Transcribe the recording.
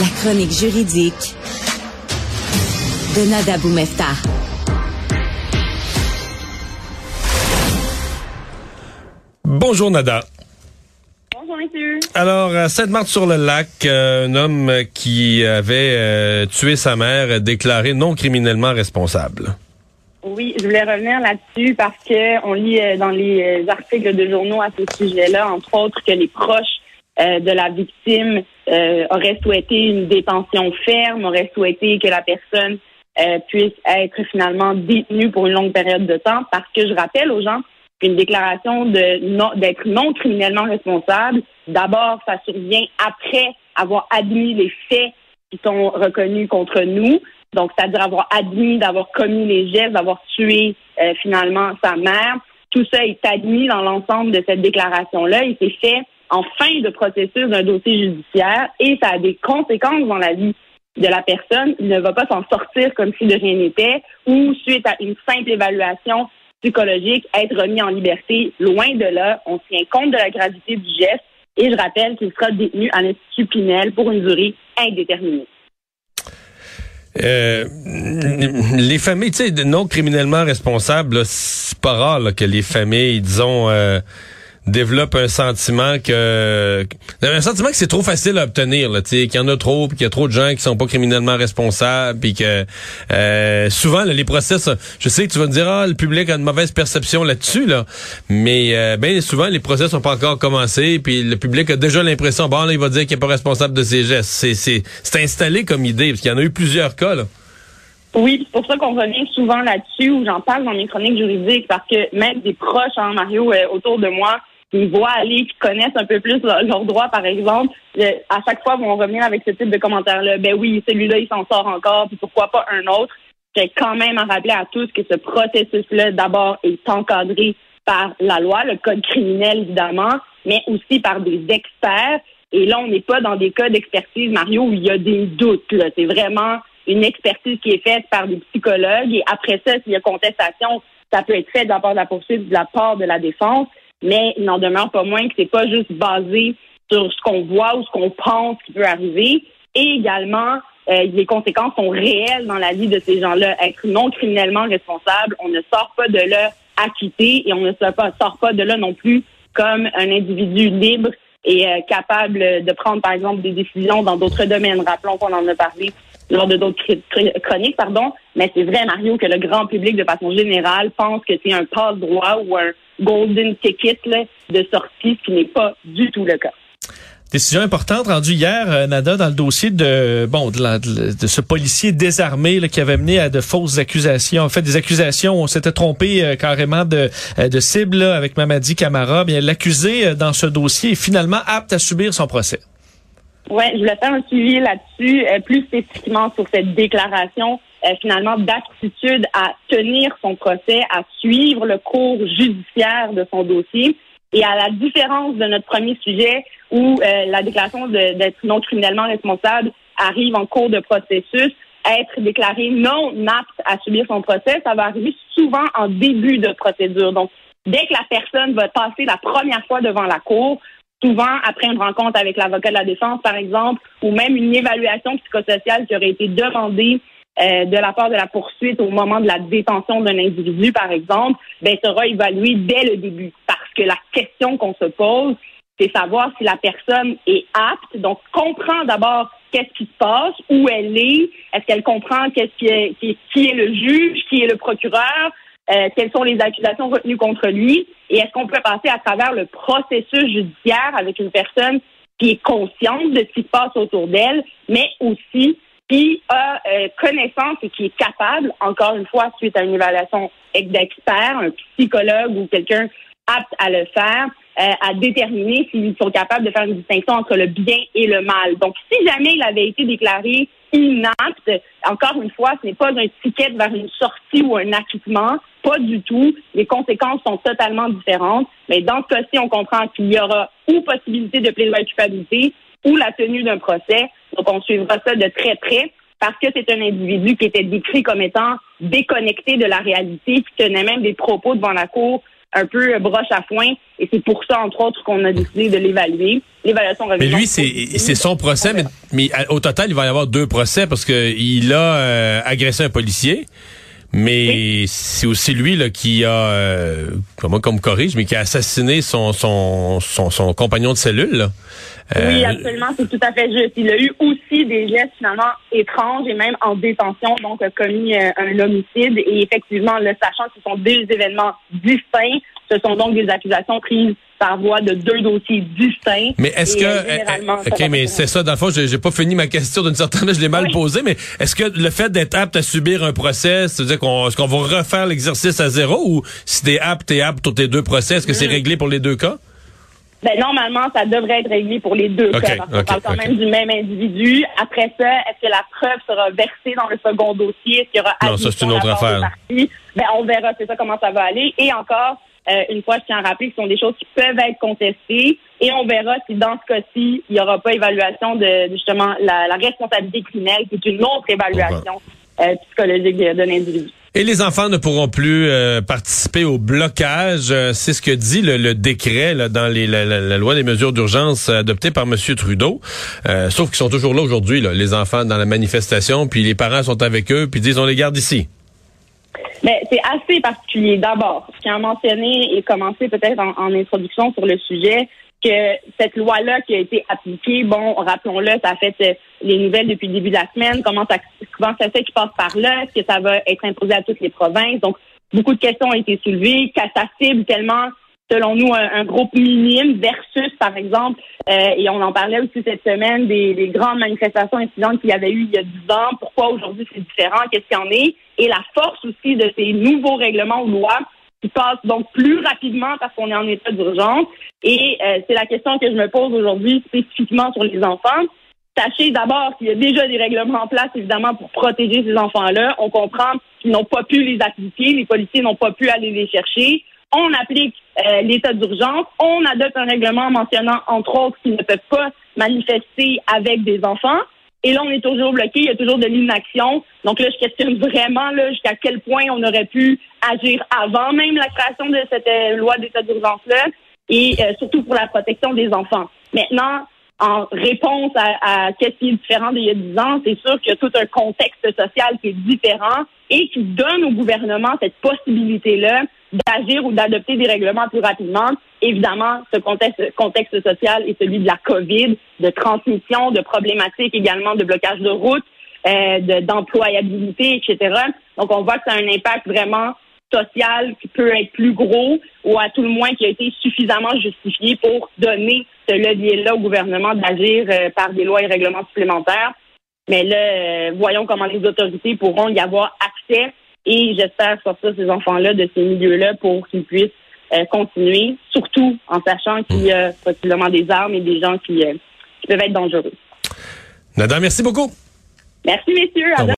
La chronique juridique de Nada Boumefta. Bonjour Nada. Bonjour, monsieur. Alors, à Sainte-Marthe-sur-le-Lac, euh, un homme qui avait euh, tué sa mère est déclaré non criminellement responsable. Oui, je voulais revenir là-dessus parce que on lit euh, dans les articles de journaux à ce sujet-là, entre autres, que les proches euh, de la victime euh, auraient souhaité une détention ferme, auraient souhaité que la personne euh, puisse être finalement détenue pour une longue période de temps, parce que je rappelle aux gens qu'une déclaration de non d'être non criminellement responsable, d'abord, ça survient après avoir admis les faits qui sont reconnus contre nous. Donc, c'est-à-dire avoir admis d'avoir commis les gestes, d'avoir tué finalement sa mère. Tout ça est admis dans l'ensemble de cette déclaration-là et c'est fait en fin de processus d'un dossier judiciaire et ça a des conséquences dans la vie de la personne. Il ne va pas s'en sortir comme si de rien n'était ou suite à une simple évaluation psychologique, être remis en liberté. Loin de là, on tient compte de la gravité du geste et je rappelle qu'il sera détenu à l'Institut Pinel pour une durée indéterminée. Euh, les familles, tu sais, non criminellement responsables, c'est pas rare que les familles, disons, euh, développent un sentiment que un sentiment que c'est trop facile à obtenir, là, tu sais, qu'il y en a trop, puis qu'il y a trop de gens qui sont pas criminellement responsables, puis que euh, souvent là, les procès, je sais que tu vas me dire ah le public a une mauvaise perception là-dessus là, mais euh, ben souvent les procès sont pas encore commencés, puis le public a déjà l'impression bon là il va dire qu'il est pas responsable de ses gestes, c'est c'est c'est installé comme idée parce qu'il y en a eu plusieurs cas là. Oui, c'est pour ça qu'on revient souvent là-dessus, où j'en parle dans mes chroniques juridiques, parce que même des proches, hein, Mario, euh, autour de moi, qui voient aller, qui connaissent un peu plus leur- leurs droits, par exemple, à chaque fois vont revenir avec ce type de commentaires-là. Ben oui, celui-là, il s'en sort encore, puis pourquoi pas un autre? J'ai quand même à rappeler à tous que ce processus-là, d'abord, est encadré par la loi, le code criminel, évidemment, mais aussi par des experts. Et là, on n'est pas dans des cas d'expertise, Mario, où il y a des doutes. là. C'est vraiment une expertise qui est faite par des psychologues. Et après ça, s'il y a contestation, ça peut être fait de la part de la poursuite, de la part de la défense. Mais il n'en demeure pas moins que c'est pas juste basé sur ce qu'on voit ou ce qu'on pense qui peut arriver. Et également, euh, les conséquences sont réelles dans la vie de ces gens-là. Être non criminellement responsable, on ne sort pas de là acquitté et on ne sort pas, de là non plus comme un individu libre et euh, capable de prendre, par exemple, des décisions dans d'autres domaines. Rappelons qu'on en a parlé lors de d'autres chroniques, pardon. Mais c'est vrai, Mario, que le grand public, de façon générale, pense que c'est un passe-droit ou un golden ticket là, de sortie, ce qui n'est pas du tout le cas. Décision importante rendue hier, euh, Nada, dans le dossier de bon de, la- de- de ce policier désarmé là, qui avait mené à de fausses accusations. En fait, des accusations, on s'était trompé euh, carrément de, euh, de cible là, avec Mamadi Camara. Bien, l'accusé dans ce dossier est finalement apte à subir son procès. Oui, je voulais faire un suivi là-dessus, euh, plus spécifiquement sur cette déclaration euh, finalement d'aptitude à tenir son procès, à suivre le cours judiciaire de son dossier. Et à la différence de notre premier sujet, où euh, la déclaration d'être non criminellement responsable arrive en cours de processus, être déclaré non apte à subir son procès, ça va arriver souvent en début de procédure. Donc, dès que la personne va passer la première fois devant la cour, souvent après une rencontre avec l'avocat de la défense, par exemple, ou même une évaluation psychosociale qui aurait été demandée euh, de la part de la poursuite au moment de la détention d'un individu, par exemple, ben, sera évaluée dès le début. Parce que la question qu'on se pose, c'est savoir si la personne est apte, donc comprend d'abord qu'est-ce qui se passe, où elle est, est-ce qu'elle comprend qu'est-ce qui est, qui est le juge, qui est le procureur, euh, quelles sont les accusations retenues contre lui, et est-ce qu'on peut passer à travers le processus judiciaire avec une personne qui est consciente de ce qui se passe autour d'elle, mais aussi qui a euh, connaissance et qui est capable, encore une fois, suite à une évaluation d'expert, un psychologue ou quelqu'un apte à le faire, euh, à déterminer s'ils sont capables de faire une distinction entre le bien et le mal. Donc, si jamais il avait été déclaré inapte, encore une fois, ce n'est pas un ticket vers une sortie ou un acquittement, pas du tout. Les conséquences sont totalement différentes. Mais dans ce cas-ci, on comprend qu'il y aura ou possibilité de plaidoyer culpabilité ou la tenue d'un procès. Donc, on suivra ça de très près parce que c'est un individu qui était décrit comme étant déconnecté de la réalité, qui tenait même des propos devant la cour un peu broche à foin. Et c'est pour ça, entre autres, qu'on a décidé de l'évaluer. L'évaluation Mais lui, c'est son procès, mais, mais, au total, il va y avoir deux procès parce qu'il a euh, agressé un policier. Mais c'est aussi lui là, qui a, euh, comment comme corrige, mais qui a assassiné son son, son, son compagnon de cellule. Là. Oui, euh, absolument, c'est tout à fait juste. Il a eu aussi des gestes finalement étranges et même en détention, donc a commis euh, un homicide. Et effectivement, le sachant que ce sont deux événements distincts, ce sont donc des accusations prises par voie de deux dossiers distincts. Mais est-ce que euh, ok, mais c'est ça dans le fond, j'ai pas fini ma question d'une certaine manière, je l'ai mal posée, mais est-ce que le fait d'être apte à subir un procès, c'est-à-dire qu'on est-ce qu'on va refaire l'exercice à zéro ou si t'es apte, t'es apte pour tes deux procès, est-ce que c'est mm. réglé pour les deux cas? Ben, normalement, ça devrait être réglé pour les deux cas, parce qu'on parle quand même du même individu. Après ça, est-ce que la preuve sera versée dans le second dossier? Est-ce qu'il y aura Non, ça, c'est une autre affaire. Ben, on verra, c'est ça, comment ça va aller. Et encore, euh, une fois, je tiens à rappeler que ce sont des choses qui peuvent être contestées. Et on verra si, dans ce cas-ci, il n'y aura pas évaluation de, justement, la, la responsabilité criminelle, qui est une autre évaluation euh, psychologique de l'individu. Et les enfants ne pourront plus euh, participer au blocage. Euh, c'est ce que dit le, décret là, dans les, la, loi des mesures d'urgence adoptée par M. Trudeau. Euh, sauf qu'ils sont toujours là aujourd'hui, les enfants dans la manifestation, puis les parents sont avec eux, puis disent on les garde ici. Mais c'est assez particulier. D'abord, ce qui a mentionné et commencé peut-être en, en introduction sur le sujet, que cette loi-là qui a été appliquée, bon, rappelons-le, ça a fait euh, les nouvelles depuis le début de la semaine, comment ça, comment ça fait qu'il passe par là, est-ce que ça va être imposé à toutes les provinces? Donc, beaucoup de questions ont été soulevées, qu'à ça cible tellement, selon nous, un, groupe minime versus, par exemple, euh, et on en parlait aussi cette semaine, des, des grandes manifestations incidentes qu'il y avait eu il y a 10 ans, pourquoi aujourd'hui c'est différent, qu'est-ce qu'il y en est, et la force aussi de ces nouveaux règlements ou lois qui passe donc plus rapidement parce qu'on est en état d'urgence. Et euh, c'est la question que je me pose aujourd'hui spécifiquement sur les enfants. Sachez d'abord qu'il y a déjà des règlements en place, évidemment, pour protéger ces enfants-là. On comprend qu'ils n'ont pas pu les appliquer, les policiers n'ont pas pu aller les chercher. On applique euh, l'état d'urgence, on adopte un règlement mentionnant, entre autres, qu'ils ne peuvent pas manifester avec des enfants. Et là, on est toujours bloqué, il y a toujours de l'inaction. Donc là, je questionne vraiment là jusqu'à quel point on aurait pu agir avant même la création de cette euh, loi d'état d'urgence-là, et euh, surtout pour la protection des enfants. Maintenant, en réponse à, à qu'est-ce qui est différent d'il y a dix ans, c'est sûr qu'il y a tout un contexte social qui est différent et qui donne au gouvernement cette possibilité-là d'agir ou d'adopter des règlements plus rapidement. Évidemment, ce contexte, contexte social est celui de la COVID, de transmission, de problématiques également de blocage de route, euh, d'employabilité, etc. Donc, on voit que ça a un impact vraiment social qui peut être plus gros ou à tout le moins qui a été suffisamment justifié pour donner ce levier-là au gouvernement d'agir euh, par des lois et règlements supplémentaires. Mais là, euh, voyons comment les autorités pourront y avoir accès et j'espère sortir ces enfants-là de ces milieux-là pour qu'ils puissent euh, continuer, surtout en sachant qu'il y a possiblement des armes et des gens qui, qui peuvent être dangereux. Nada, merci beaucoup. Merci, messieurs.